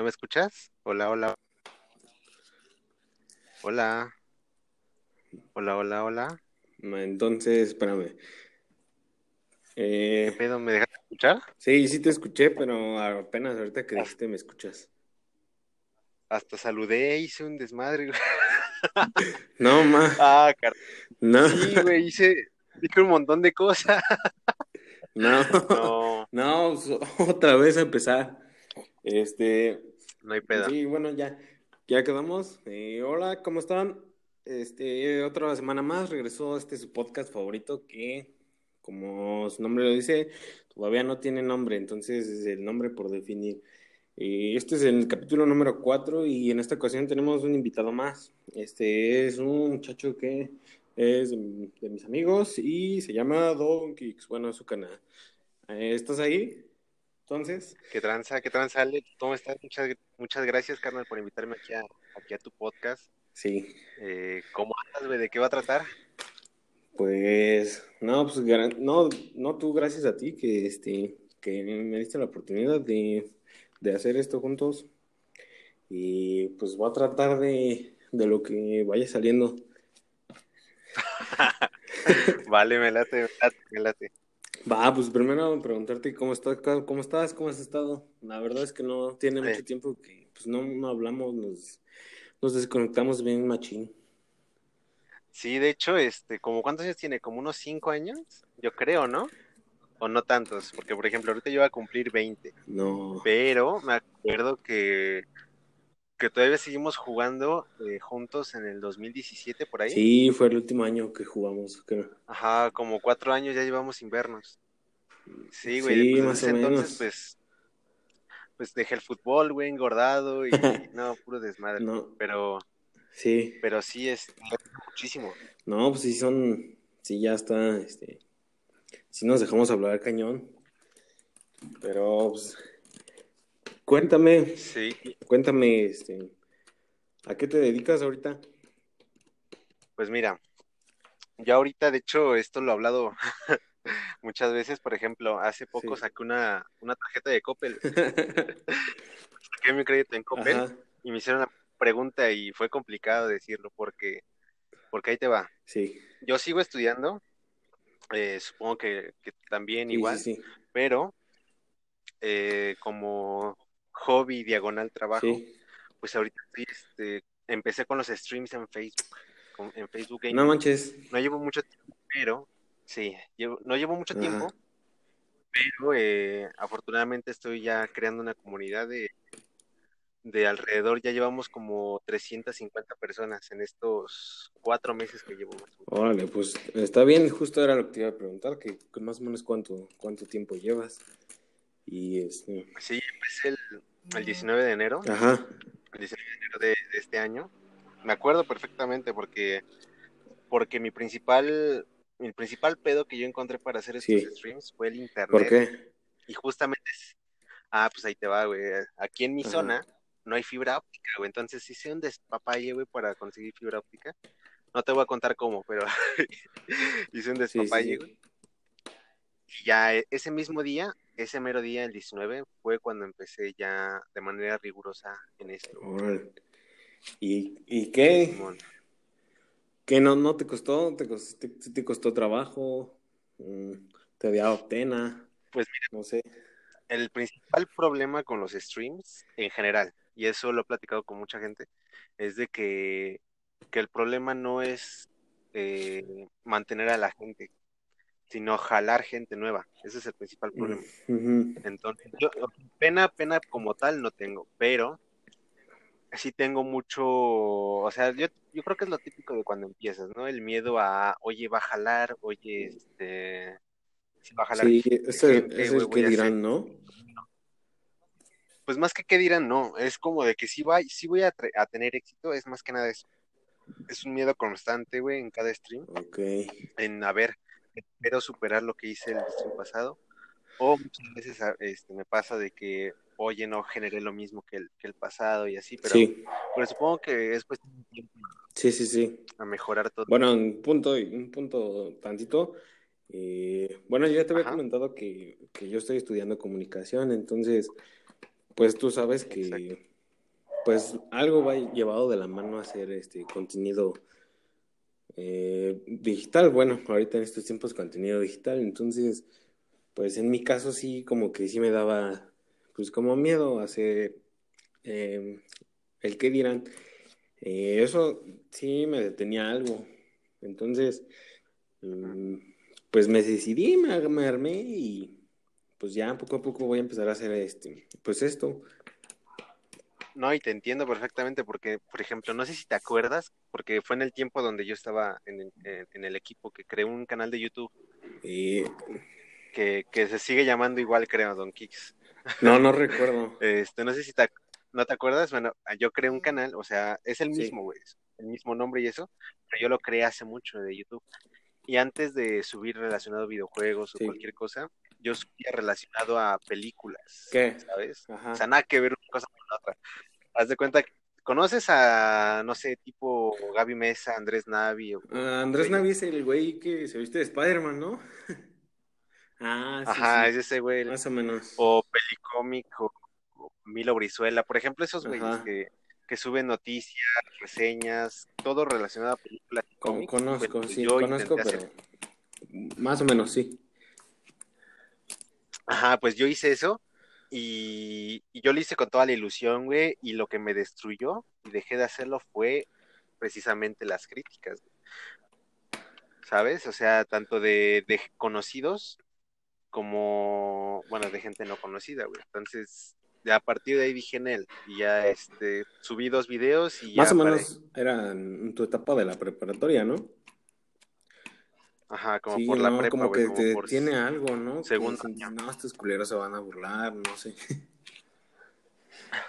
¿No me escuchas? Hola, hola. Hola. Hola, hola, hola. Entonces, espérame. ¿Qué Eh, pedo? ¿Me dejas escuchar? sí, sí te escuché, pero apenas ahorita que dijiste me escuchas. Hasta saludé, hice un desmadre, güey. No, ma, Ah, car... no, Sí, güey, hice, dije un montón de cosas. no, No, no, so- otra vez a empezar. Este, no hay pedo. sí, bueno, ya, ya quedamos. Eh, hola, ¿cómo están? Este, otra semana más regresó este su podcast favorito que, como su nombre lo dice, todavía no tiene nombre, entonces es el nombre por definir. Eh, este es el capítulo número 4 y en esta ocasión tenemos un invitado más. Este es un muchacho que es de, de mis amigos y se llama Don Kicks. Bueno, es su canal. Eh, ¿estás ahí? Entonces, ¿Qué tranza? ¿Qué tranza, Ale? ¿Cómo estás? Muchas, muchas gracias, carnal, por invitarme aquí a, aquí a tu podcast. sí, Eh, ¿cómo andas, güey? ¿De qué va a tratar? pues no, pues no, no tú, gracias a ti que este que me diste la oportunidad de, de hacer esto juntos. Y pues voy a tratar de, de lo que vaya saliendo. Vale, me late, me late, me late. Va, pues primero preguntarte cómo estás, cómo estás, cómo has estado. La verdad es que no tiene mucho tiempo que pues no, no hablamos, nos, nos desconectamos bien machín. Sí, de hecho, este, como cuántos años tiene, como unos cinco años, yo creo, ¿no? O no tantos, porque por ejemplo, ahorita yo voy a cumplir 20, No. pero me acuerdo que, que todavía seguimos jugando eh, juntos en el 2017 por ahí. Sí, fue el último año que jugamos, creo. Ajá, como cuatro años ya llevamos sin vernos. Sí, güey, Sí, pues, más desde o ese entonces, pues, pues dejé el fútbol, güey, engordado y no, puro desmadre. No, Pero, sí. pero sí es muchísimo. No, pues sí son, sí ya está, este, sí nos dejamos hablar cañón. Pero, pues, cuéntame, Sí, cuéntame, este, ¿a qué te dedicas ahorita? Pues mira, yo ahorita, de hecho, esto lo he hablado muchas veces, por ejemplo, hace poco Sí. saqué una, una tarjeta de Coppel, saqué mi crédito en Coppel Ajá, y me hicieron una pregunta y fue complicado decirlo porque, porque ahí te va. sí. Yo sigo estudiando, eh, supongo que, que también Sí, igual, sí, pero eh, como hobby diagonal trabajo, pues ahorita este, empecé con los streams en Facebook, en Facebook Gaming. No manches. No llevo mucho tiempo, pero sí, llevo- no llevo mucho Ajá. tiempo, pero eh, afortunadamente estoy ya creando una comunidad de, de alrededor, ya llevamos como 350 personas en estos cuatro meses que llevo más. Órale, pues está bien, justo era lo que te iba a preguntar, que, que más o menos cuánto, cuánto tiempo llevas. Y este, Sí, empecé el, el 19 de enero, ajá, el 19 de enero de, de este año. Me acuerdo perfectamente porque, porque mi principal, mi principal pedo que yo encontré para hacer estos Sí. streams fue el internet. ¿por qué? Y justamente, ah, pues ahí te va, güey. Aquí en mi Ajá. zona no hay fibra óptica, güey. Entonces hice un despapalle, güey, para conseguir fibra óptica. No te voy a contar cómo, pero hice un sí, despapalle, sí. güey. Y ya eh, ese mismo día, ese mero día, el 19, fue cuando empecé ya de manera rigurosa en esto. ¿Y, y qué? Simón. ¿Qué no, no te costó? ¿Te costó, te, te costó trabajo? Mm, ¿Te dio pena? Pues No sé. El principal problema con los streams en general, y eso lo he platicado con mucha gente, es de que, que el problema no es eh, mantener a la gente, sino jalar gente nueva. Ese es el principal problema. Ujú. Entonces, yo pena, pena como tal no tengo, pero sí tengo mucho, o sea, yo, yo creo que es lo típico de cuando empiezas, ¿no? El miedo a, oye, va a jalar, oye, este, si va a jalar Sí, es el que hacer dirán, ¿no? Pues más que qué dirán, no, es como de que sí, va, sí voy a, tener éxito, es más que nada eso. Es un miedo constante, güey, en cada stream, Ok. en a ver, espero superar lo que hice el stream pasado, o muchas veces a- este, me pasa de que, oye, no generé lo mismo que el, que el pasado y así, pero, Sí, pero supongo que es cuestión de tiempo sí, sí, sí. a mejorar todo. Bueno, un punto, un punto tantito. eh, bueno, yo ya te había Ajá. comentado que, que yo estoy estudiando comunicación, entonces, pues tú sabes que, Exacto. pues algo va llevado de la mano a hacer este contenido eh, digital. Bueno, ahorita en estos tiempos contenido digital, entonces, pues en mi caso sí, como que sí me daba, pues como miedo hacer eh, el que dirán. Eh, eso sí me detenía algo. Entonces, mm, pues me decidí, me, me armé y pues ya poco a poco voy a empezar a hacer este, pues esto. No, y te entiendo perfectamente porque, por ejemplo, no sé si te acuerdas, porque fue en el tiempo donde yo estaba en, el equipo que creó un canal de YouTube. Y... Que, se sigue llamando igual, creo, Don Kicks. No, no recuerdo. este, no sé si te, no te acuerdas. Bueno, yo creé un canal, o sea, es el mismo, güey, el mismo nombre y eso, pero yo lo creé hace mucho de YouTube. Y antes de subir relacionado a videojuegos o cualquier cosa, yo subía relacionado a películas. ¿Qué? ¿Sabes? O sea, nada que ver una cosa con la otra. Haz de cuenta que ¿Conoces a, no sé, tipo Gaby Mesa, Andrés Navi? O, ah, Andrés Navi es el güey que se viste de Spider-Man, ¿no? ah, sí. Ajá, es ese güey. Más o menos. O Pelicomic o, Milo Brizuela. Por ejemplo, esos güeyes que, que, suben noticias, reseñas, todo relacionado a películas. conozco, sí, conozco, pero más o menos, sí. Ajá, pues yo hice eso y, yo lo hice con toda la ilusión, güey, y lo que me destruyó y dejé de hacerlo fue precisamente las críticas. ¿Sabes? O sea, tanto de, de conocidos como, bueno, de gente no conocida, güey. Entonces, a partir de ahí dije en él y ya este, subí dos videos y Más o menos era en tu etapa de la preparatoria, ¿no? Ajá, como por la prepa, como que te tiene algo, ¿no? Segundo No, estos culeros se van a burlar, no sé.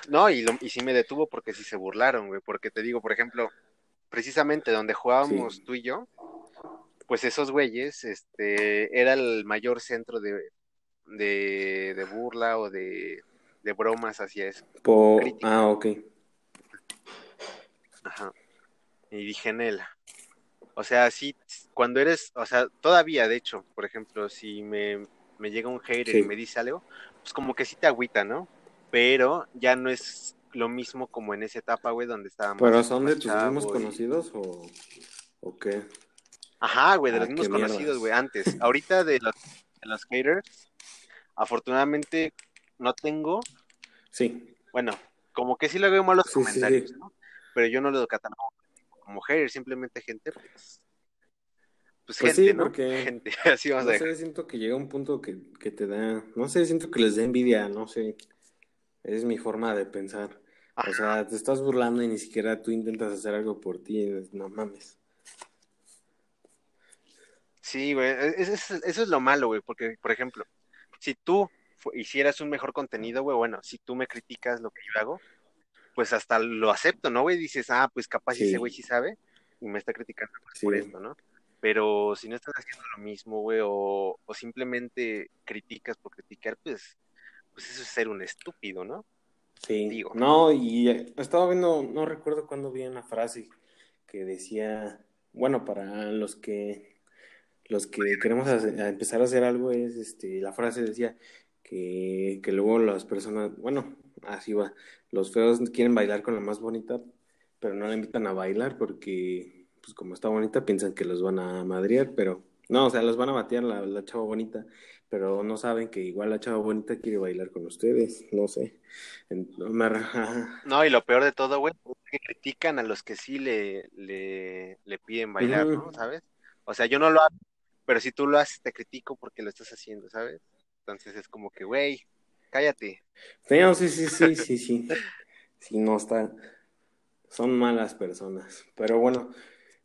No, y, lo, y sí me detuvo porque sí se burlaron, güey, porque te digo, por ejemplo, precisamente donde jugábamos tú y yo, pues esos güeyes, este, era el mayor centro de, de, de burla o de, de bromas hacia eso. Ah, ok. Ajá. Y dije en él, o sea, sí, cuando eres, o sea, todavía, de hecho, por ejemplo, si me, llega un hater y me dice algo, pues como que sí te agüita, ¿no? Pero ya no es lo mismo como en esa etapa, güey, donde estábamos. ¿Pero son de tus mismos conocidos o, o qué? Ajá, güey, de los ah, mismos conocidos, güey, antes. Ahorita de los, de los haters, afortunadamente no tengo. Sí. Bueno, como que sí le veo malos comentarios, ¿no? Pero yo no lo catalogo como simplemente gente, pues. Pues, pues gente, ¿no? Porque, gente, así no sé, siento que llega un punto que, te da, no sé, siento que les da envidia, no sé, es mi forma de pensar. O sea, te estás burlando y ni siquiera tú intentas hacer algo por ti, no mames. Sí, güey, e, eso, es lo malo, güey, porque, por ejemplo, si tú hicieras un mejor contenido, güey, bueno, si tú me criticas lo que yo hago, pues hasta lo acepto, ¿no, güey? Dices, ah, pues capaz ese güey sí sabe y me está criticando por esto, ¿no? Pero si no estás haciendo lo mismo, güey, o, simplemente criticas por criticar, pues, pues eso es ser un estúpido, ¿no? Sí. Digo. No, y eh, estaba viendo, no recuerdo cuándo vi una frase que decía, bueno, para los que los que queremos empezar a hacer algo es, este, la frase decía que, que luego las personas, bueno, así va, los feos quieren bailar con la más bonita, pero no la invitan a bailar porque, pues como está bonita, piensan que los van a madrear, pero no, o sea, los van a batear la, la chava bonita, pero no saben que igual la chava bonita quiere bailar con ustedes, no sé. No, y lo peor de todo, güey, es que critican a los que sí le, le, le piden bailar, ¿no? ¿Sabes? O sea, yo no lo hago, pero si tú lo haces, te critico porque lo estás haciendo, ¿sabes? Entonces es como que, güey, cállate. Sí, sí, sí, sí, sí. sí, no está. Son malas personas. Pero bueno,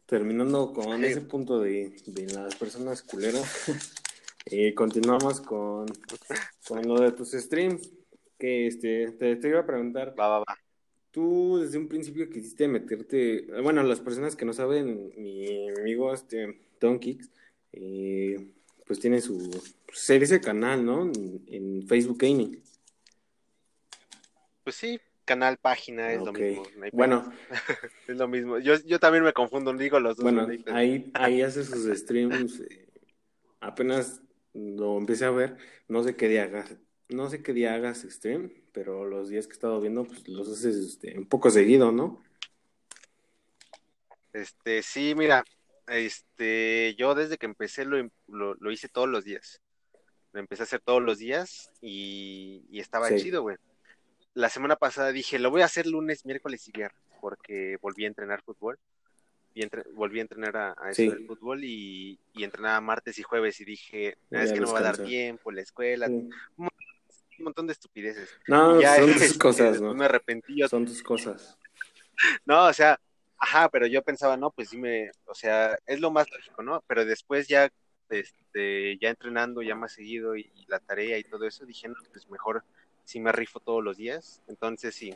terminando con ese punto de, las personas culeras, eh, continuamos con, con lo de tus streams. Que este, te, iba a preguntar. Va, va, va. Tú desde un principio quisiste meterte. Bueno, las personas que no saben, mi amigo este, Don Kicks, eh, pues tiene su, pues ese canal, ¿no? En, Facebook Gaming. Pues sí, canal, página, es lo mismo. bueno. es lo mismo. Yo, yo también me confundo, digo los dos. Bueno, ahí, ahí hace sus streams. Eh, apenas lo empecé a ver, no sé qué día no sé qué día hagas stream, pero los días que he estado viendo, pues los haces este, un poco seguido, ¿no? Este, sí, mira, este, yo desde que empecé lo, lo, hice todos los días. Lo empecé a hacer todos los días y, estaba chido, güey. La semana pasada dije, lo voy a hacer lunes, miércoles y viernes, porque volví a entrenar fútbol. Y volví a entrenar a, eso del fútbol y, y, entrenaba martes y jueves y dije, es que no va a dar tiempo, la escuela, un, montón de estupideces. No, son tus cosas, ¿no? Me arrepentí. Son tus cosas. No, o sea, Ajá, pero yo pensaba, no, pues sí me, o sea, es lo más lógico, ¿no? Pero después ya, este, ya entrenando ya más seguido y, la tarea y todo eso, dije, no, pues mejor si me rifo todos los días. Entonces sí,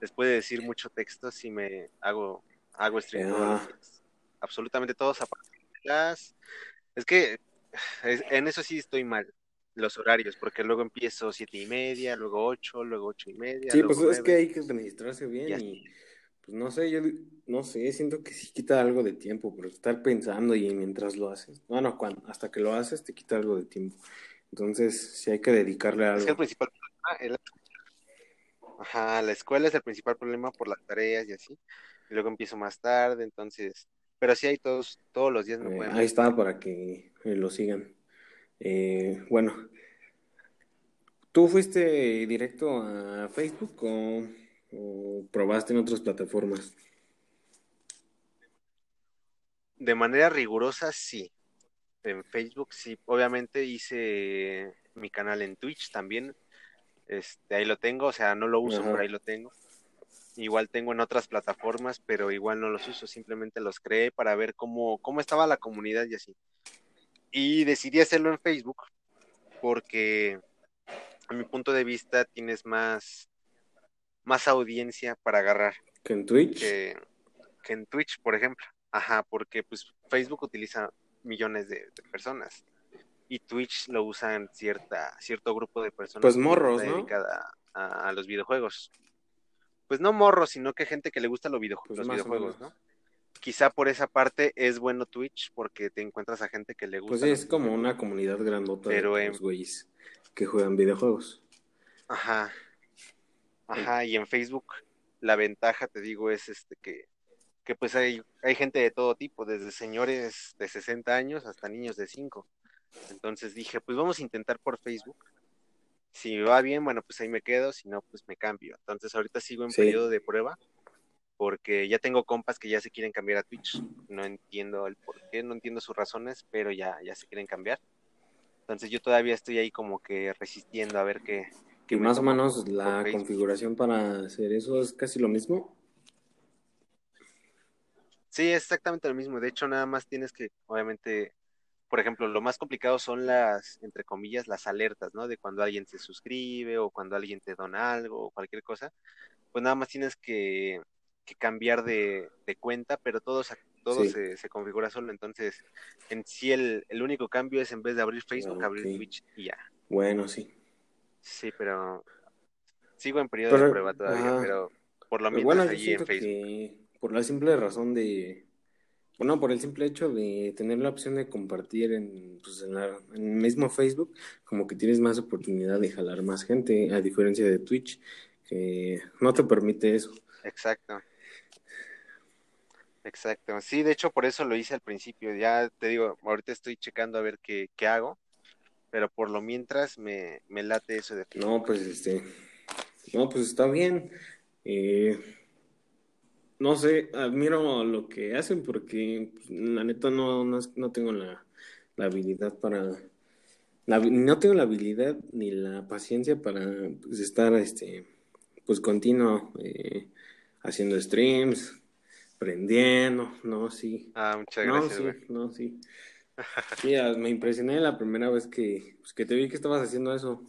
después de decir mucho texto, sí me hago, hago stream todos los días. Absolutamente todos las... Es que en eso sí estoy mal los horarios, porque luego empiezo siete y media, luego ocho, luego ocho y media. Sí, pues es que hay que registrarse bien y pues no sé, yo no sé, siento que sí quita algo de tiempo, pero estar pensando y mientras lo haces, bueno, cuando, hasta que lo haces te quita algo de tiempo. Entonces, sí hay que dedicarle a algo. Es que el principal problema es Ajá, la escuela es el principal problema por las tareas y así. Y luego empiezo más tarde, entonces, pero sí hay todos, todos los días eh, Ahí está para que eh, lo sigan. Eh, bueno, ¿tú fuiste directo a Facebook o ¿O probaste en otras plataformas? De manera rigurosa, sí. En Facebook, sí. Obviamente hice mi canal en Twitch también. Este, ahí lo tengo, o sea, no lo uso, pero ahí lo tengo. Igual tengo en otras plataformas, pero igual no los uso, simplemente los creé para ver cómo, cómo estaba la comunidad y así. Y decidí hacerlo en Facebook porque a mi punto de vista tienes más más audiencia para agarrar. ¿Que en Twitch? Que, en Twitch, por ejemplo. Ajá, porque pues Facebook utiliza millones de, personas y Twitch lo usan cierta, cierto grupo de personas. Pues morros, ¿no? Dedicada a, los videojuegos. Pues no morros, sino que gente que le gusta los, pues los videojuegos, ¿no? Quizá por esa parte es bueno Twitch porque te encuentras a gente que le gusta. Pues es como una comunidad grandota Pero de los güeyes que juegan videojuegos. Ajá. Ajá, y en Facebook la ventaja, te digo, es este que, que pues hay, hay gente de todo tipo, desde señores de 60 años hasta niños de 5. Entonces dije, pues vamos a intentar por Facebook. Si va bien, bueno, pues ahí me quedo, si no, pues me cambio. Entonces ahorita sigo en periodo de prueba porque ya tengo compas que ya se quieren cambiar a Twitch. No entiendo el por qué, no entiendo sus razones, pero ya, ya se quieren cambiar. Entonces yo todavía estoy ahí como que resistiendo a ver qué, y más o menos la configuración para hacer eso es casi lo mismo. Sí, es exactamente lo mismo. De hecho, nada más tienes que, obviamente, por ejemplo, lo más complicado son las, entre comillas, las alertas, ¿no? De cuando alguien se suscribe o cuando alguien te dona algo o cualquier cosa. Pues nada más tienes que, cambiar de, cuenta, pero todo, todo se, se, configura solo. Entonces, en sí, el, el, único cambio es en vez de abrir Facebook, abrir Twitch y ya. Bueno, sí. Sí, pero sigo en periodo de prueba todavía, pero por lo menos allí en Facebook. por la simple razón de, bueno, por el simple hecho de tener la opción de compartir en, pues, en, el mismo Facebook, como que tienes más oportunidad de jalar más gente, a diferencia de Twitch, que no te permite eso. Exacto. Exacto. Sí, de hecho por eso lo hice al principio. Ya te digo, ahorita estoy checando a ver qué, qué hago pero por lo mientras me, me late eso de... No, pues este, no, pues está bien. Eh, no sé, admiro lo que hacen porque pues, la neta no, no, tengo la, habilidad para... no tengo la habilidad ni la paciencia para pues, estar, este, pues continuo eh, haciendo streams, prendiendo, no, sí. Ah, muchas gracias. No, sí, no, sí. Me impresioné la primera vez que, pues, que te vi que estabas haciendo eso.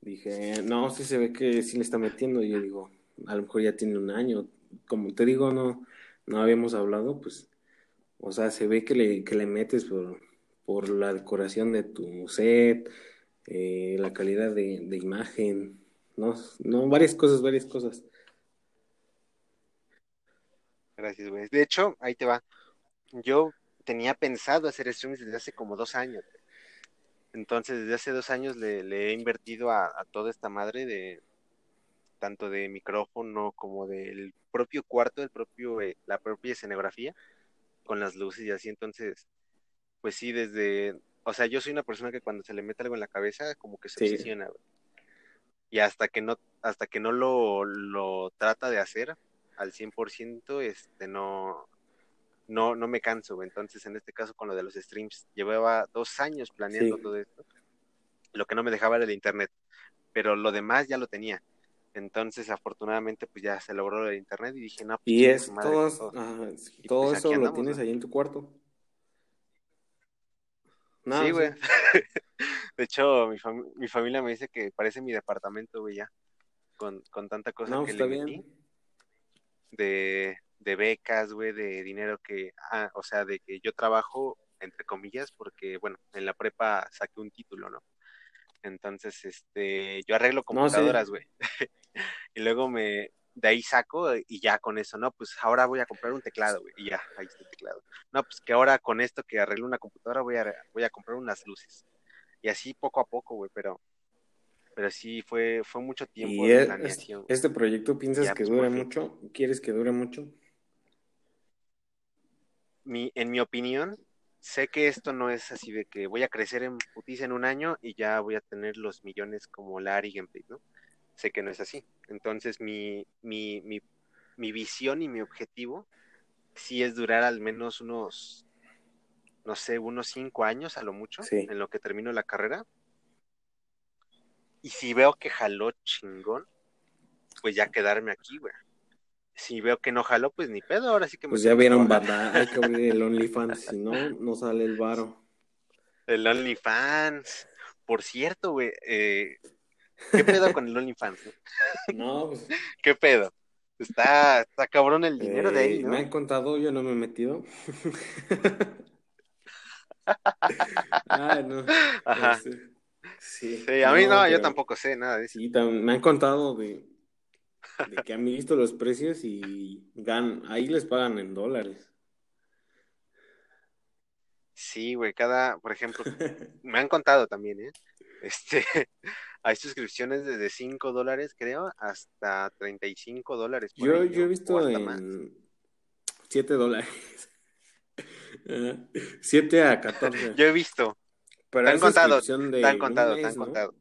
Dije, no, sí se ve que sí le está metiendo. Y yo digo, a lo mejor ya tiene un año. Como te digo, no, no habíamos hablado, pues, o sea, se ve que le, que le metes por, por la decoración de tu set, eh, la calidad de, de imagen, no, no, varias cosas, varias cosas. Gracias, güey. De hecho, ahí te va. Yo tenía pensado hacer streams desde hace como dos años. Entonces, desde hace dos años le, he invertido a, toda esta madre de tanto de micrófono como del propio cuarto, del propio, eh, la propia escenografía, con las luces y así. Entonces, pues sí, desde, o sea, yo soy una persona que cuando se le mete algo en la cabeza, como que se obsesiona, Y hasta que no, hasta que no lo, lo trata de hacer al 100%, este, no, no, no me canso. Entonces, en este caso, con lo de los streams, llevaba dos años planeando todo esto. Lo que no me dejaba era el internet, pero lo demás ya lo tenía. Entonces, afortunadamente, pues ya se logró el internet y dije, no, pues, y es todo, todo pues, eso lo tienes ahí en tu cuarto. sí, güey. de hecho, mi, mi, familia me dice que parece mi departamento, güey, ya. Con, con tanta cosa que le metí. De, de becas, güey, de dinero que, ah, o sea, de que yo trabajo, entre comillas, porque, bueno, en la prepa saqué un título, ¿no? Entonces, este, yo arreglo computadoras, güey. y luego me, de ahí saco y ya con eso, ¿no? Pues ahora voy a comprar un teclado, güey, y ya, ahí está el teclado. No, pues que ahora con esto que arreglo una computadora voy a, voy a comprar unas luces. Y así poco a poco, güey, pero pero sí fue fue mucho tiempo de planeación. ¿Este proyecto piensas que pues, dure mucho? ¿Quieres que dure mucho? Mi, en mi opinión, sé que esto no es así de que voy a crecer en putiza en un año y ya voy a tener los millones como Larry Gameplay, ¿no? Sé que no es así. Entonces, mi, mi, mi, mi visión y mi objetivo sí es durar al menos unos, no sé, unos cinco años a lo mucho, en lo que termino la carrera. Y si veo que jaló chingón, pues ya quedarme aquí, güey si veo que no jaló, pues ni pedo, ahora sí que me Pues ya vieron, banda, hay que abrir el OnlyFans, si no, no sale el varo. El OnlyFans. Por cierto, güey, eh, ¿qué pedo con el OnlyFans? No, pues... ¿Qué pedo? Está, está cabrón el dinero de ahí, eh, ¿no? Me han contado, yo no me he metido. ah, no. Ajá. Sí. sí. a mí no, yo tampoco sé nada de eso. Sí, me han contado de, de que han visto los precios y gan ahí les pagan en dólares. Sí, güey, cada, por ejemplo, me han contado también, ¿eh? Este, hay suscripciones desde 5 dólares, creo, hasta 35 dólares. Yo, yo he visto en 7 dólares. 7 a 14. Yo he visto. Pero te han contado, te han contado, te han contado.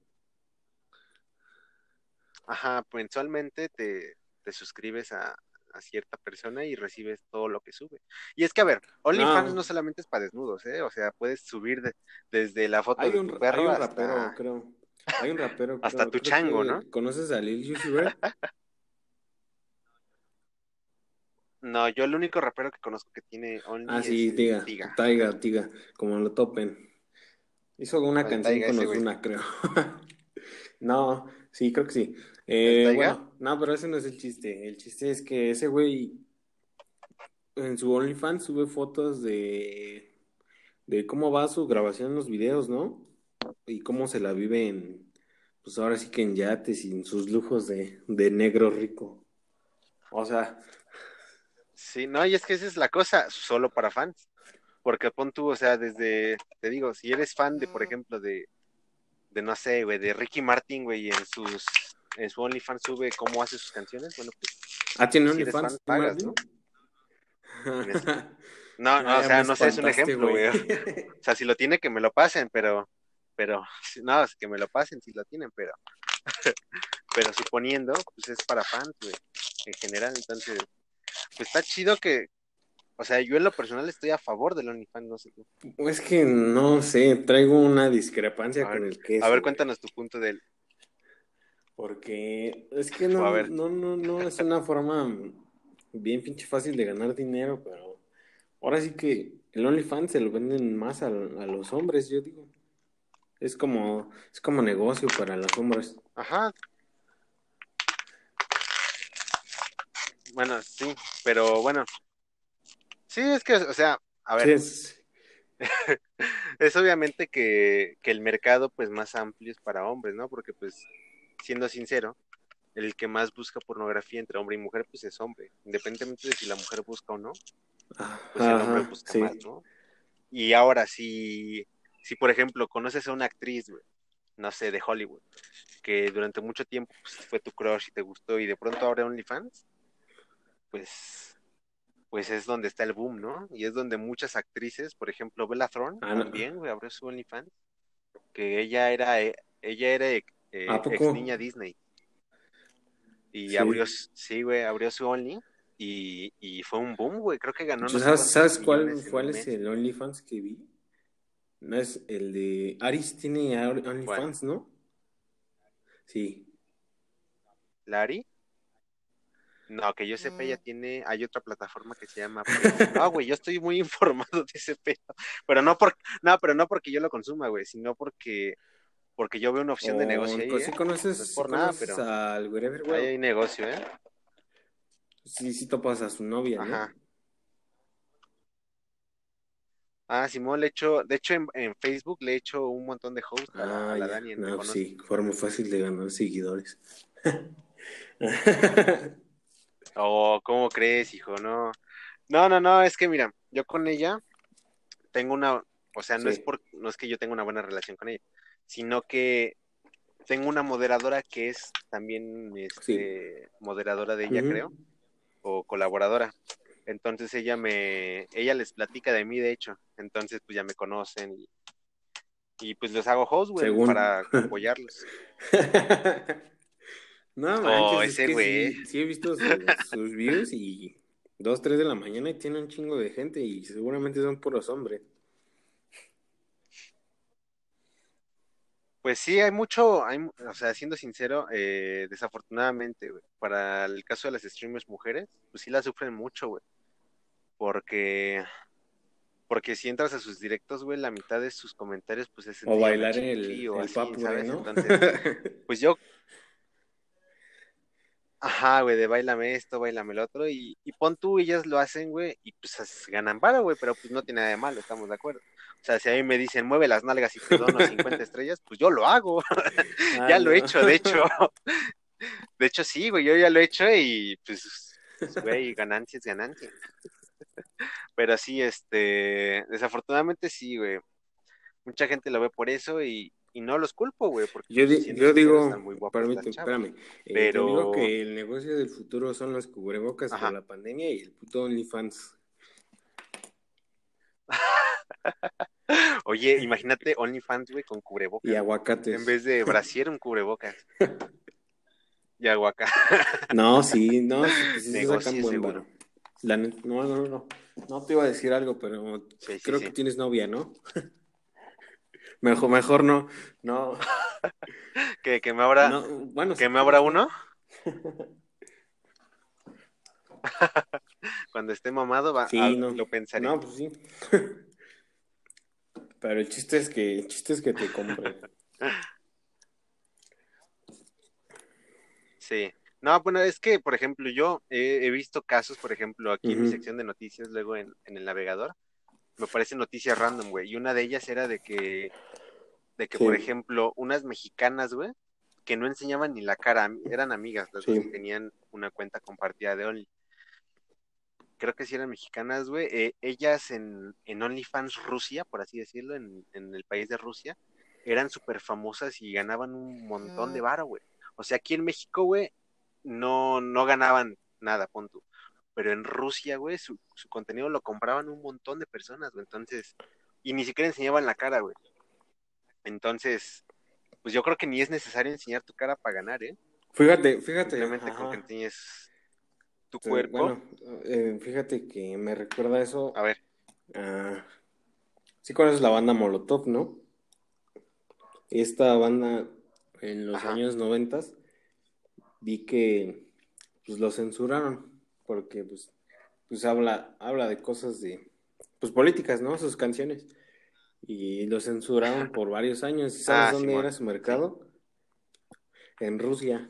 Ajá, mensualmente te, te suscribes a, cierta persona y recibes todo lo que sube. Y es que, a ver, OnlyFans no, solamente es para desnudos, ¿eh? O sea, puedes subir desde la foto de tu perro hay un hasta... rapero, creo. Hay un rapero, Hasta tu chango, ¿no? ¿Conoces a Lil YouTuber? no, yo el único rapero que conozco que tiene Only Ah, sí, es Tiga, Tiga. Tiga, Tiga, como lo topen. Hizo una canción con Ozuna, creo. no, sí, creo que sí. Eh, bueno, no, pero ese no es el chiste. El chiste es que ese güey en su OnlyFans sube fotos de, de cómo va su grabación en los videos, ¿no? Y cómo se la vive en, pues ahora sí que en yates y en sus lujos de, de negro rico. O sea. Sí, no, y es que esa es la cosa, solo para fans. Porque pon tú, o sea, desde, te digo, si eres fan de, por ejemplo, de, de no sé, güey, de Ricky Martin, güey, en sus en su OnlyFans sube cómo hace sus canciones, bueno, pues. Ah, tiene OnlyFans. pagas, ¿no? No, no, o sea, no sé, es un ejemplo, güey. O sea, si lo tiene, que me lo pasen, pero, pero, no, que me lo pasen si lo tienen, pero, pero suponiendo, pues es para fans, güey, en general, entonces, pues está chido que, o sea, yo en lo personal estoy a favor del OnlyFans, no sé Es que no sé, traigo una discrepancia con el que A ver, cuéntanos tu punto del, porque es que no, no, no, no es una forma bien pinche fácil de ganar dinero, pero ahora sí que el OnlyFans se lo venden más a, los hombres, yo digo. Es como, es como negocio para los hombres. Ajá. Bueno, sí, pero bueno. Sí, es que, o sea, a ver. es... es obviamente que, que el mercado pues más amplio es para hombres, ¿no? Porque pues siendo sincero, el que más busca pornografía entre hombre y mujer, pues es hombre, independientemente de si la mujer busca o no, pues el hombre busca más, ¿no? Y ahora, si, si por ejemplo conoces a una actriz, güey, no sé, de Hollywood, que durante mucho tiempo pues, fue tu crush y te gustó y de pronto abre OnlyFans, pues, pues es donde está el boom, ¿no? Y es donde muchas actrices, por ejemplo, Bella Thorne Ah, también, güey, abrió su OnlyFans, que ella era, eh, ella era eh, ¿A poco? ex niña Disney. Y Sí. abrió, sí, güey, abrió su Only y, y fue un boom, güey, creo que ganó. no sé ¿Sabes, cuál, cuál es el OnlyFans que vi? No es el de Aris tiene OnlyFans, ¿no? Sí. ¿Lari? No, que yo sepa, Mm. ella tiene, hay otra plataforma que se llama. No, güey, yo estoy muy informado de ese pedo, pero no por, no, pero no porque yo lo consuma, güey, sino porque, porque yo veo una opción de negocio ahí, pues ¿eh? sí conoces, No es sí por nada, conoces pero- al Wherever, Ahí güey. hay negocio, ¿eh? Sí, sí topas a su novia, ¿no? Ajá. Ah, Simón le echo, de hecho en, en Facebook le he hecho un montón de hosts a la, Ah, a la. Dani, No, conoce. sí, forma fácil de ganar seguidores. Oh, ¿cómo crees, hijo? No, no, no, no, es que mira, yo con ella tengo una, o sea, no Sí. es por, no es que yo tenga una buena relación con ella, sino que tengo una moderadora que es también este, moderadora de ella, creo, o colaboradora. Entonces ella me, ella les platica de mí, de hecho. Entonces, pues ya me conocen y, y pues les hago host, güey, para apoyarlos. No, Oh, manches, es ese que güey. sí, sí he visto sus, sus views y dos, tres de la mañana y tiene un chingo de gente y seguramente son puros hombres. Pues sí, hay mucho, hay, o sea, siendo sincero, eh, desafortunadamente, güey, para el caso de las streamers mujeres, pues sí la sufren mucho, güey. Porque, porque si entras a sus directos, güey, la mitad de sus comentarios, pues es O bailar el, o el así, ¿sabes? ¿no? Entonces, pues yo, ajá, güey, de bailame esto, bailame lo otro, y, y pon tú, ellas lo hacen, güey, y pues ganan varo, güey, pero pues no tiene nada de malo, estamos de acuerdo. O sea, si a mí me dicen, mueve las nalgas y te dono 50 estrellas, pues yo lo hago. Ah, Ya lo he hecho, de hecho. De hecho, sí, güey, yo ya lo he hecho y pues, pues, güey, ganancia es ganancia. Pero sí, este, desafortunadamente sí, güey. Mucha gente lo ve por eso y, y no los culpo, güey, porque Yo, di- siendo yo digo, permíteme, espérame, eh, Pero- yo digo que el negocio del futuro son los cubrebocas Ajá. por la pandemia y el puto OnlyFans. Oye, imagínate OnlyFans, güey, con cubrebocas. Y aguacates. En vez de brasier, un cubrebocas. Y aguacate. No, sí, no, sí, sí, sí Negocio sacan buen seguro. varo. La net- no, no, no. No te iba a decir algo, pero Sí, sí, creo que tienes novia, ¿no? Mejor, mejor no. No. Que, que me abra, no, bueno, que sí, me abra uno. Cuando esté mamado, va, Sí, a- no. lo pensaré. No, pues sí. Pero el chiste es que, el chiste es que te compre. Sí. No, bueno, es que, por ejemplo, yo he, he visto casos, por ejemplo, aquí en mi sección de noticias, luego en, en el navegador, me aparecen noticias random, güey, y una de ellas era de que, de que, Sí. por ejemplo, unas mexicanas, güey, que no enseñaban ni la cara, eran amigas, las Sí. dos y tenían una cuenta compartida de Only. Creo que sí eran mexicanas, güey. eh, ellas en, en OnlyFans Rusia, por así decirlo, en, en el país de Rusia, eran súper famosas y ganaban un montón de varo, güey. O sea, aquí en México, güey, no, no ganaban nada, pon tú. Pero en Rusia, güey, su, su contenido lo compraban un montón de personas, güey. Entonces, y ni siquiera enseñaban la cara, güey. Entonces, pues yo creo que ni es necesario enseñar tu cara para ganar, ¿eh? Fíjate, fíjate. Simplemente con que enseñes tu cuerpo. Bueno, eh, fíjate que me recuerda eso. A ver, a- sí conoces la banda Molotov, ¿no? Esta banda en los Ajá. años noventas vi que pues lo censuraron porque pues, pues habla, habla de cosas de pues políticas, ¿no? Sus canciones. Y lo censuraron por varios años. ¿Y sabes Ah, dónde era su mercado? En Rusia.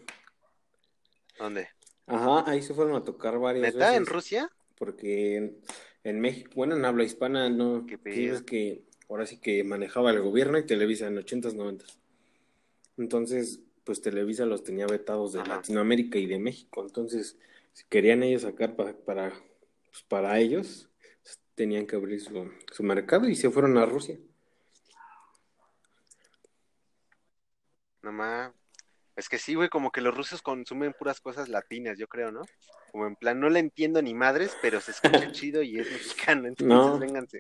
¿dónde? Ajá, ahí se fueron a tocar varias ¿Neta? ¿En veces. Rusia? Porque en, en México, bueno, en habla hispana, no. Qué es que ahora sí que manejaba el gobierno y Televisa en 80s, 90s. Entonces, pues Televisa los tenía vetados de Latinoamérica y de México. Entonces, si querían ellos sacar para, para, para ellos, tenían que abrir su, su mercado y se fueron a Rusia. Nomás, es que sí, güey, como que los rusos consumen puras cosas latinas, yo creo, ¿no? Como en plan, no le entiendo ni madres, pero se escucha chido y es mexicano, entonces vénganse.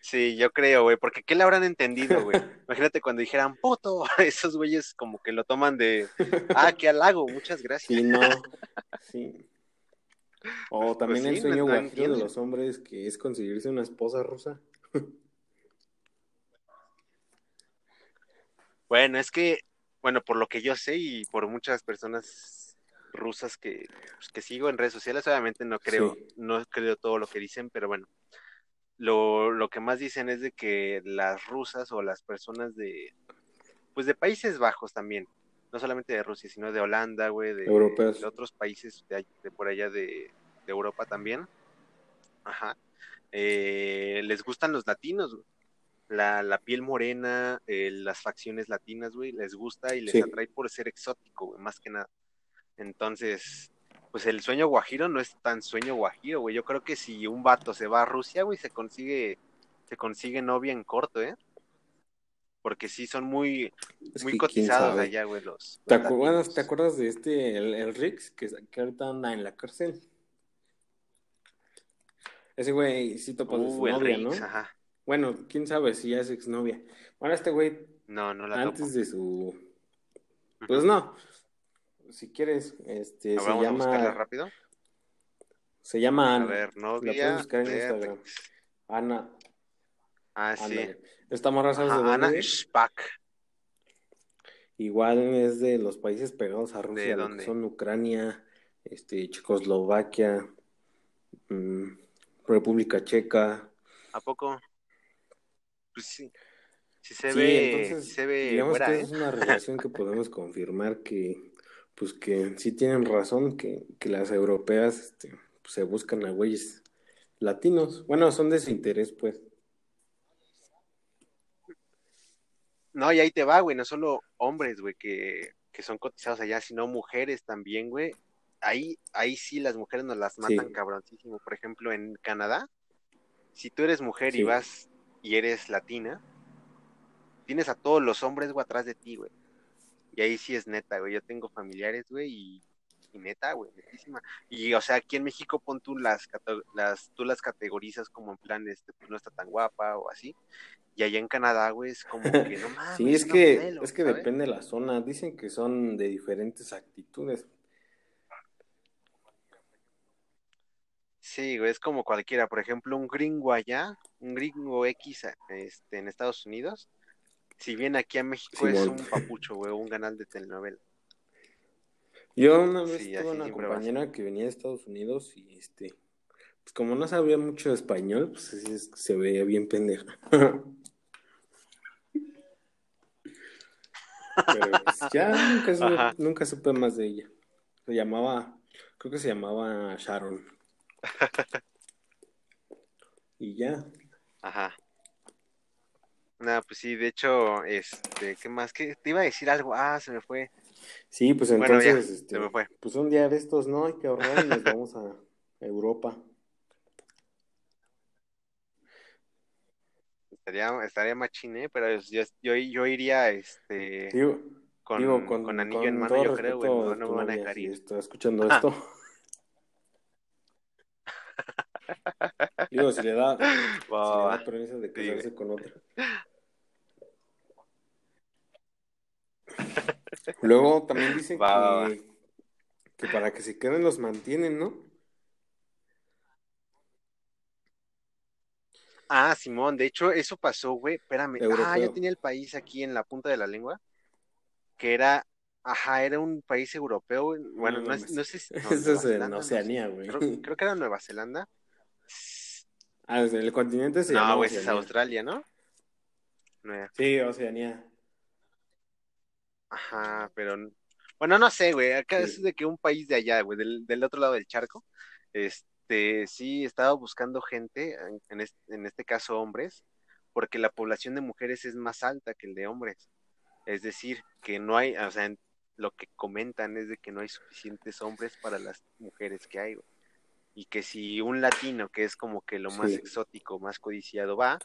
Sí, yo creo, güey, porque ¿qué le habrán entendido, güey? Imagínate cuando dijeran puto, esos güeyes como que lo toman de, ah, qué halago, muchas gracias. Sí, no. Sí. O también Pues el sí, sueño no- de los hombres que es conseguirse una esposa rusa. Bueno, es que, bueno, por lo que yo sé y por muchas personas rusas que, pues, que sigo en redes sociales, obviamente no creo, Sí. no creo todo lo que dicen, pero bueno, lo, lo que más dicen es de que las rusas o las personas de, pues de Países Bajos también, no solamente de Rusia, sino de Holanda, güey, de, otros países de, por allá de, de Europa también, ajá, eh, les gustan los latinos, güey. La, la piel morena, eh, las facciones latinas, güey, les gusta y les Sí. atrae por ser exótico, güey, más que nada. Entonces, pues el sueño guajiro no es tan sueño guajiro, güey. Yo creo que si un vato se va a Rusia, güey, se consigue, se consigue novia en corto, ¿eh? Porque sí son muy, Es muy cotizados allá, güey, los, ¿Te, los acu- bueno, latinos. ¿te acuerdas de este, el, el Rix, que, que ahorita anda en la cárcel? Ese güey sí topas de su Uh, el novia, ¿no? ajá. Bueno, quién sabe si ya es exnovia. Bueno, este güey, No, no la antes topo. de su... Pues no, si quieres, este, se Vamos a buscarla llama... rápido. Se llama A Ana. ver, La puedes buscar en de Instagram. Ana, Ah, sí. ándale. Esta morra, ¿sabes de Ajá, dónde Ana? Shpak. Igual es de los países pegados a Rusia, que dónde? son Ucrania, este, Checoslovaquia, mm, República Checa. ¿A poco? Pues sí. Sí se Sí, ve, entonces, sí se ve digamos güera, que ¿eh? es una relación que podemos confirmar que, pues que sí tienen razón, que, que las europeas este, pues, se buscan a güeyes latinos. Bueno, son de su interés, pues. No, y ahí te va, güey, no solo hombres, güey, que, que son cotizados allá, sino mujeres también, güey. Ahí, ahí sí las mujeres nos las matan Sí. cabroncísimo. Por ejemplo, en Canadá, si tú eres mujer y vas y eres latina, tienes a todos los hombres, güey, atrás de ti, güey. Y ahí sí es neta, güey. Yo tengo familiares, güey, y, y neta, güey, netísima. Y, o sea, aquí en México pon tú las, las, tú las categorizas como en plan, este, pues no está tan guapa o así. Y allá en Canadá, güey, es como que no mames. Sí, es que, modelo, es que ¿sabes? depende de la zona. Dicen que son de diferentes actitudes. Sí, güey, es como cualquiera. Por ejemplo, un gringo allá, un gringo X este, en Estados Unidos, si viene aquí a México es un papucho, güey, un canal de telenovela. Yo una vez Sí, tuve una compañera que venía de Estados Unidos y este, pues como no sabía mucho español, pues es se veía bien pendeja. Pero pues, ya nunca supe, nunca supe más de ella. Se llamaba, creo que se llamaba Sharon. Y ya. Ajá. Nada, pues sí, de hecho, este, ¿qué más? ¿Qué? Te iba a decir algo. Ah, se me fue. Sí, pues Bueno, entonces, ya, este, se me fue. pues un día de estos, ¿no? Hay que ahorrar y nos vamos a Europa. Estaría, estaría machiné, pero yo, yo, yo iría, este, Digo, con, digo, con, con anillo con en mano, yo creo, güey, no, no me van a dejar si ir. está escuchando Ah. esto. Digo, si le da, si Va, le da permiso de Sí, casarse con otra. Luego también dicen Va, va, va. que, para que se queden los mantienen, ¿no? Ah, Simón, de hecho, eso pasó, güey. Espérame. Ah, yo tenía el país aquí en la punta de la lengua, que era, ajá, era un país europeo. Bueno, no, es, mames. no sé si. no, Eso es en no. Oceanía, güey. Creo, creo que era Nueva Zelanda. Ah, el continente se llama No, güey, es. Australia, ¿no? Sí, Oceanía. Ajá, pero. Bueno, no sé, güey. Acá Sí. es de que un país de allá, güey, del, del otro lado del charco. Este, sí, estaba buscando gente, en, en es- en este caso hombres, porque la población de mujeres es más alta que el de hombres. Es decir, que no hay, o sea, en- lo que comentan es de que no hay suficientes hombres para las mujeres que hay, güey. Y que si un latino, que es como que lo más Sí. exótico, más codiciado, va,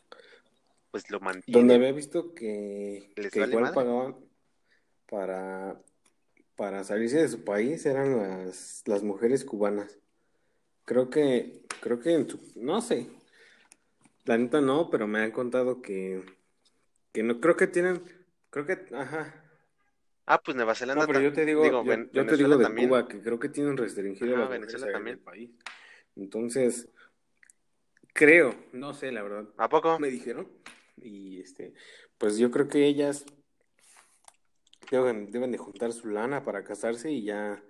pues lo Donde mantiene. había visto que, ¿Les que vale igual madre? pagaban, para, para salirse de su país eran las, las mujeres cubanas. Creo que, creo que en su, no sé, la neta no, pero me han contado que, que no, creo que tienen, creo que, ajá. Ah, pues Nueva Zelanda. No, pero yo te digo, yo, yo te digo de también. Cuba que creo que tienen restringido ajá, las Venezuela también. del país. Entonces, creo, no sé, la verdad. ¿A poco? Me dijeron. Y este, pues yo creo que ellas deben, deben de juntar su lana para casarse y ya,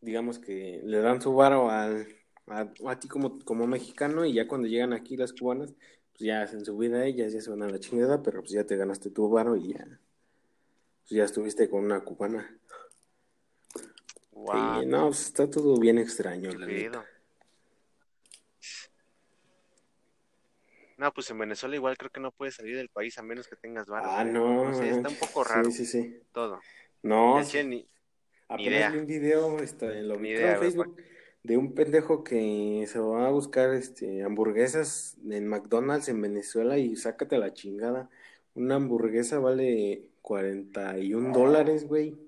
digamos que le dan su varo al, a, a ti como, como mexicano y ya cuando llegan aquí las cubanas, pues ya hacen su vida ellas, ya se van a la chingada, pero pues ya te ganaste tu varo y ya, pues ya estuviste con una cubana. Wow. No, pues está todo bien extraño, la Qué neta. No, pues en Venezuela igual creo que no puedes salir del país a menos que tengas varo. Ah, güey. no. No sé, está un poco raro Sí, sí, sí. todo. No, che, ni- apenas vi un video, lo Ni idea, en güey, Facebook, de un pendejo que se va a buscar este, hamburguesas en McDonald's en Venezuela y sácate la chingada. Una hamburguesa vale 41 dólares, güey.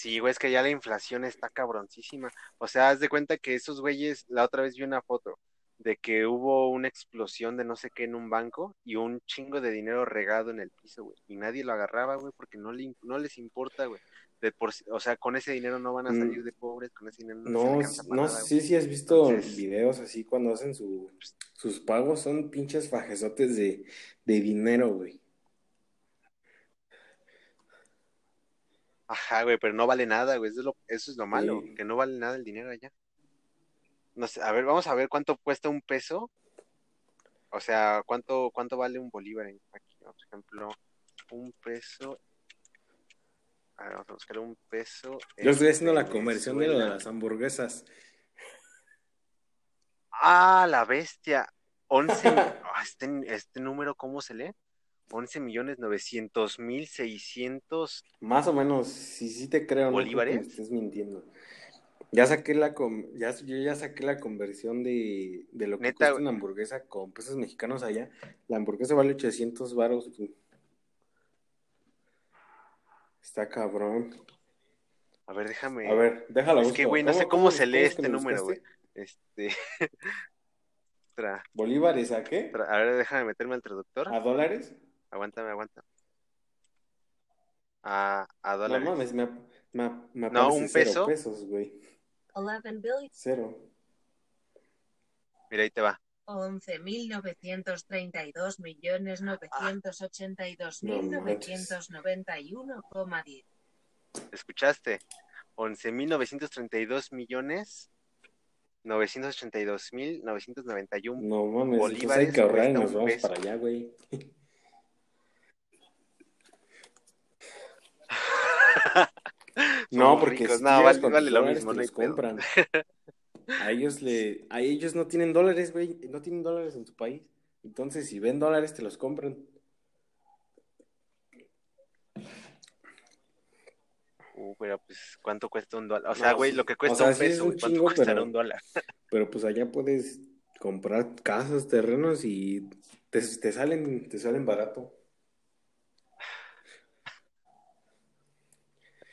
Sí, güey, es que ya la inflación está cabroncísima. O sea, haz de cuenta que esos güeyes, la otra vez vi una foto de que hubo una explosión de no sé qué en un banco y un chingo de dinero regado en el piso, güey. Y nadie lo agarraba, güey, porque no, le, no les importa, güey. De por, sí- o sea, con ese dinero no van a salir Mm. de pobres, con ese dinero no, No, para no nada, sé si has visto Entonces- videos así cuando hacen su, sus pagos, son pinches fajesotes de, de dinero, güey. Ajá, güey, pero no vale nada, güey. Eso es lo, eso es lo malo, Sí. que no vale nada el dinero allá. No sé, a ver, vamos a ver cuánto cuesta un peso. O sea, cuánto, cuánto vale un bolívar en- aquí, por ejemplo, un peso. A ver, vamos a buscar un peso. Yo estoy en haciendo la conversión de lo de las hamburguesas. Ah, la bestia. 11. ah, este, este número, ¿cómo se lee? 11 millones 900 mil 600. Más o menos, si sí te creo, no ¿Bolívares? me estés mintiendo. Ya saqué la ya, yo ya saqué la conversión de, de lo que Neta, cuesta una hamburguesa con pesos mexicanos allá. La hamburguesa vale 800 varos. Está cabrón. A ver, déjame. A ver, déjalo Es que, güey, no sé cómo cómo se lee este número, güey. Este. tra- ¿Bolívares a qué? tra- a ver, déjame meterme al traductor. ¿A dólares? Aguántame, aguanta. A, a No dólares. mames, me, me, me No, un cero peso. pesos, güey. 11 billion. Cero. Mira, ahí te va. 11.932.982.991,10. ¿Escuchaste? 11.932 millones 982 mil 991 No mames, Bolívares hay que ahorrar y nos vamos peso. para allá, güey. No, porque ricos. No, vale, con vale lo mismo, no compran. A ellos le, a ellos no tienen dólares, güey, no tienen dólares en su país. Entonces, si ven dólares, te los compran. Uh, pero pues, ¿cuánto cuesta un dólar? O sea, güey, lo que O cuesta sea, un sí es peso, un güey, ¿cuánto chingo, cuestará pero- un dólar? Pero pues allá puedes comprar casas, terrenos y te, te salen, te salen barato.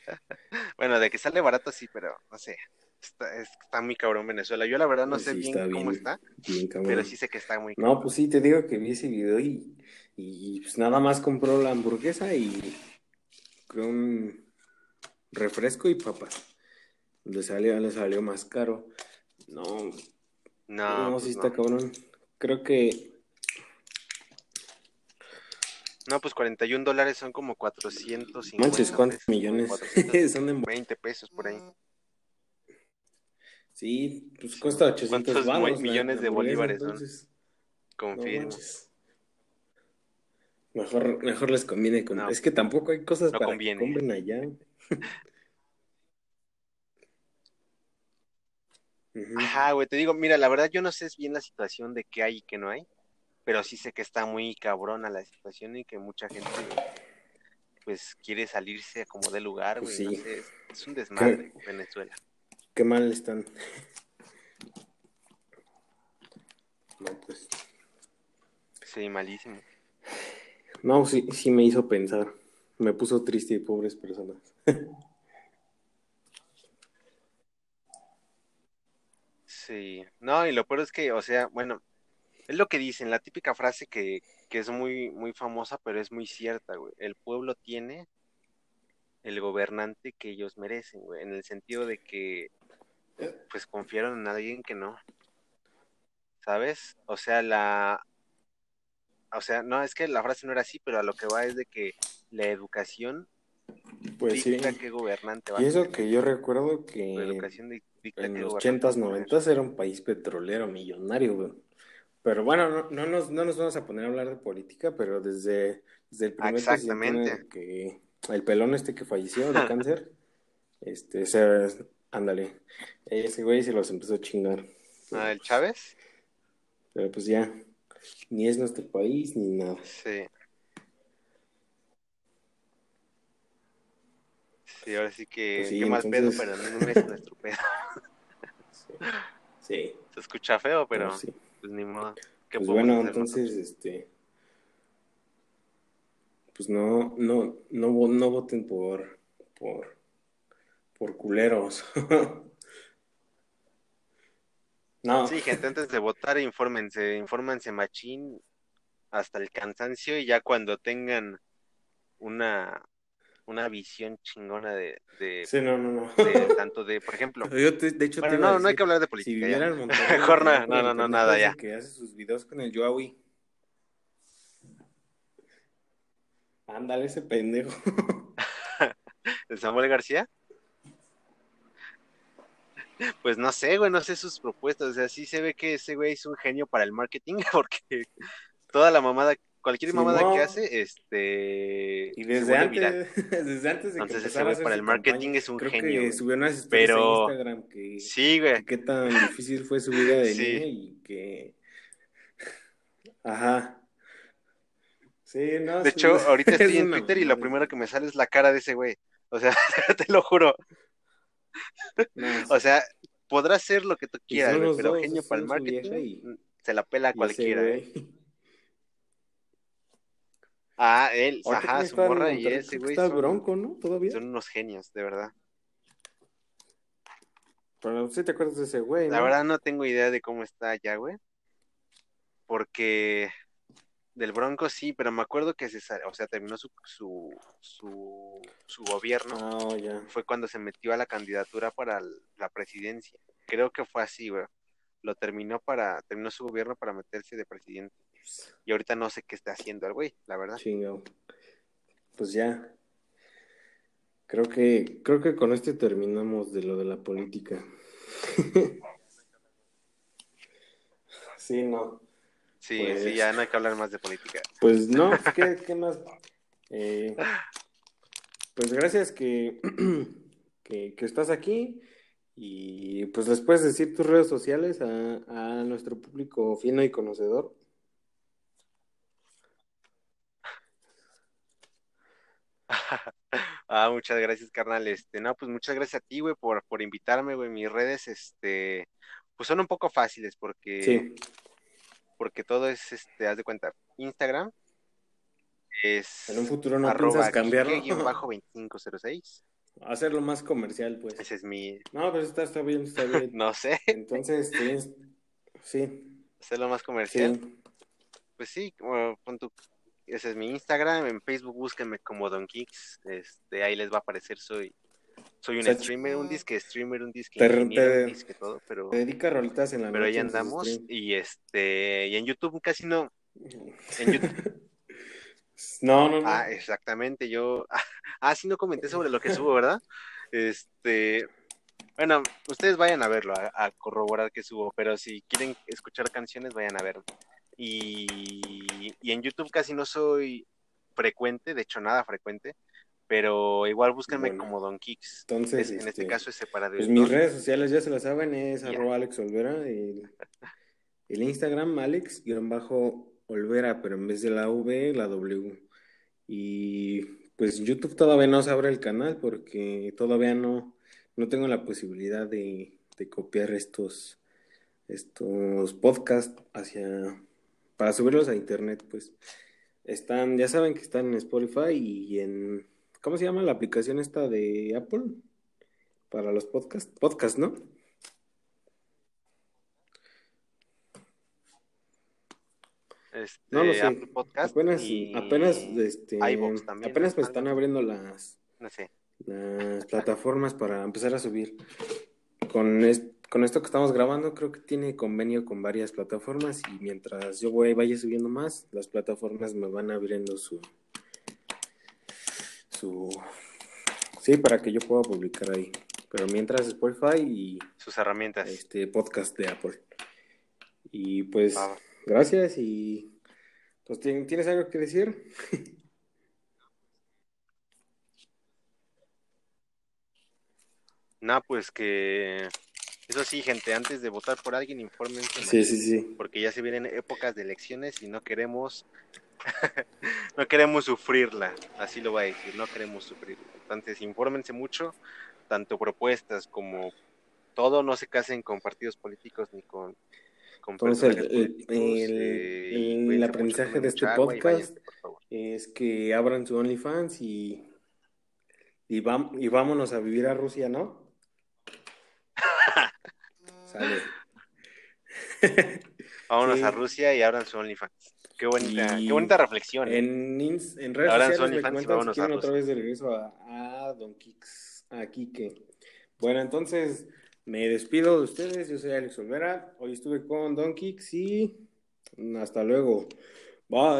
Bueno, de que sale barato sí, pero no sé. Está, es- está muy cabrón Venezuela. Yo la verdad no Pues sé bien está cómo bien. está, Bien, pero sí sé que está muy No, cabrón. pues sí, te digo que vi ese video y, y pues nada más compró la hamburguesa y creo un refresco y papas. Le salió, le salió más caro. No, No, no, pues sí está no. cabrón. Creo que No, pues 41 dólares son como 450 manches, ¿cuántos pesos, millones 420 son en pesos por ahí. Sí, pues cuesta 800 ¿Cuántos millones de bolívares entonces, no Confirmo. manches. Mejor, mejor les conviene con... No. Es que tampoco hay cosas No para conviene. que compren allá. Ajá, güey, te digo, mira, la verdad yo no sé bien la situación de qué hay y qué no hay, pero sí sé que está muy cabrona la situación y que mucha gente pues quiere salirse como de lugar, güey, Pues no sí. sé, es, es un desmadre Venezuela. Qué mal están. No, pues. Sí, malísimo. No, sí, sí me hizo pensar. Me puso triste y pobres personas. Sí, no, y lo peor es que, o sea, bueno, es lo que dicen, la típica frase que, que es muy, muy famosa, pero es muy cierta, güey. El pueblo tiene el gobernante que ellos merecen, güey, en el sentido de que, pues, confiaron en alguien que no, ¿sabes? O sea, la, o sea, no, es que la frase no era así, pero a lo que va es de que la educación Pues sí. qué gobernante va Y eso que yo recuerdo La que educación di- dicta en los gobernante 80s, va a tener. 90s era un país petrolero millonario, güey. Pero bueno, no, no nos, no nos vamos a poner a hablar de política, pero desde, desde el primer Exactamente. que el pelón este que falleció de cáncer, este, se, ándale, ese güey se los empezó a chingar. Ah, ¿el Chávez? Pero pues ya, ni es nuestro país ni nada. Sí. Sí, ahora sí que, Pues sí, qué mal pedo, pero no es nuestro pedo. Sí, Se escucha feo, pero pero sí. Pues ni modo. ¿Qué Pues bueno, entonces, este, pues no, no, no, no voten por, por, por culeros. No? Sí, gente, antes de votar, infórmense, infórmense machín hasta el cansancio y ya cuando tengan una, una visión chingona de, de, sí, no, no, no. de tanto de, por ejemplo, Yo te- de hecho, bueno, no, no hay que hablar de si política en Monterrey, Mejor no, no, no, nada, ya. Que hace sus videos con el Joawi. Ándale, ese pendejo. ¿El Samuel García? Pues no sé, güey, no sé sus propuestas. O sea, sí se ve que ese güey es un genio para el marketing, porque toda la mamada, cualquier Sí, mamada no. que hace, este. Y desde antes, viral. desde antes de que Entonces ese empezara a güey para el marketing campaña, es un creo genio, que güey. subió unas historias Pero- en Instagram que, Sí, güey. que qué tan difícil fue su vida de Sí. y que... Ajá. Sí, no, De hecho, ahorita es estoy en Twitter y lo primero que me sale es la cara de ese güey. O sea, te lo juro. No, O sea, podrás ser lo que tú quieras, güey, pero dos, genio para el marketing y- se la pela a ese cualquiera. ¿eh? güey. Ah, él, Ahorita ajá, su morra y ese güey está son, bronco, ¿no? Todavía. son unos genios, de verdad. Pero sí te acuerdas de ese güey, La ¿no? verdad no tengo idea de cómo está allá, güey. Porque del Bronco sí, pero me acuerdo que se, o sea, terminó su, su, su, su gobierno. Ah, ya. Fue cuando se metió a la candidatura para la presidencia. Creo que fue así, güey. Lo terminó para, terminó su gobierno para meterse de presidente. Y ahorita no sé qué está haciendo el güey, la verdad. Pues ya. Creo que, creo que con este terminamos de lo de la política. Sí, no. Sí, Pues- sí, ya no hay que hablar más de política. Pues no, ¿qué, qué más? Eh, pues gracias que, que, que estás aquí y pues les puedes decir tus redes sociales a, a nuestro público fino y conocedor. Ah, muchas gracias, carnal. Este, no, pues muchas gracias a ti, güey, por, por invitarme, güey. Mis redes, este, pues son un poco fáciles porque, Sí, porque todo es, este, haz de cuenta, Instagram es en un futuro no arroba piensas cambiarlo. bajo 2506. Hacerlo más comercial, pues. Ese es mi, No, pero está, está bien, está bien. no sé, Entonces, tienes... sí, hacerlo más comercial. sí. Pues sí, como pon tu- ese es mi Instagram, en Facebook búsquenme como Don Kicks, este, ahí les va a aparecer, soy, soy un O sea, streamer, un disque streamer, un disque te- te- un disque todo, pero, Te dedica rolitas en la pero ahí noche andamos, y este, y en YouTube casi no, en YouTube, No, no, no. ah, exactamente, yo, ah, sí no comenté sobre lo que subo, ¿verdad? Este, bueno, ustedes vayan a verlo, a, a corroborar que subo, pero si quieren escuchar canciones, vayan a verlo. Y, y en YouTube casi no soy frecuente, de hecho nada frecuente, pero igual búsquenme Bueno. como Don Kicks. Entonces, Es- en este este, caso es separado. Pues mis redes sociales ya se las saben, es Ya. arroba Alex Olvera, el, el Instagram Alex-Olvera, pero en vez de la V, la W. Y pues YouTube todavía no se abre el canal porque todavía no, no tengo la posibilidad de, de copiar estos, estos podcasts hacia, para subirlos a internet, pues. Están, ya saben que están en Spotify y en, ¿cómo se llama la aplicación esta de Apple? Para los podcasts, podcast, ¿no? Este, No lo sé. Apple Podcast Apenas, y apenas, este, también, apenas me ¿no? están abriendo las, No sé. las plataformas para empezar a subir. Con, es- con esto que estamos grabando, creo que tiene convenio con varias plataformas y mientras yo voy, vaya subiendo más, las plataformas me van abriendo su, su, sí, para que yo pueda publicar ahí. Pero mientras Spotify y Sus herramientas. este podcast de Apple. Y pues, Ah, gracias y pues ¿tien- ¿tienes algo que decir? No, pues que. Eso sí, gente, antes de votar por alguien, infórmense. Sí, sí, sí. Porque ya se vienen épocas de elecciones y no queremos. no queremos sufrirla. Así lo voy a decir, no queremos sufrirla. Entonces, infórmense mucho, tanto propuestas como todo. No se casen con partidos políticos ni con. con Entonces, el- el- el- eh, el aprendizaje de este podcast váyanse. Es que abran su OnlyFans y, y, vam- y vámonos a vivir a Rusia, ¿no? Sale. Vámonos Sí. a Rusia y abran su OnlyFans. Qué bonita, Y qué bonita reflexión. ¿eh? En, en redes Abran sociales me comentan si otra vez de regreso a, a Don Kix, a Kike. Bueno, entonces me despido de ustedes. Yo soy Alex Olvera. Hoy estuve con Don Kix y hasta luego. Bye.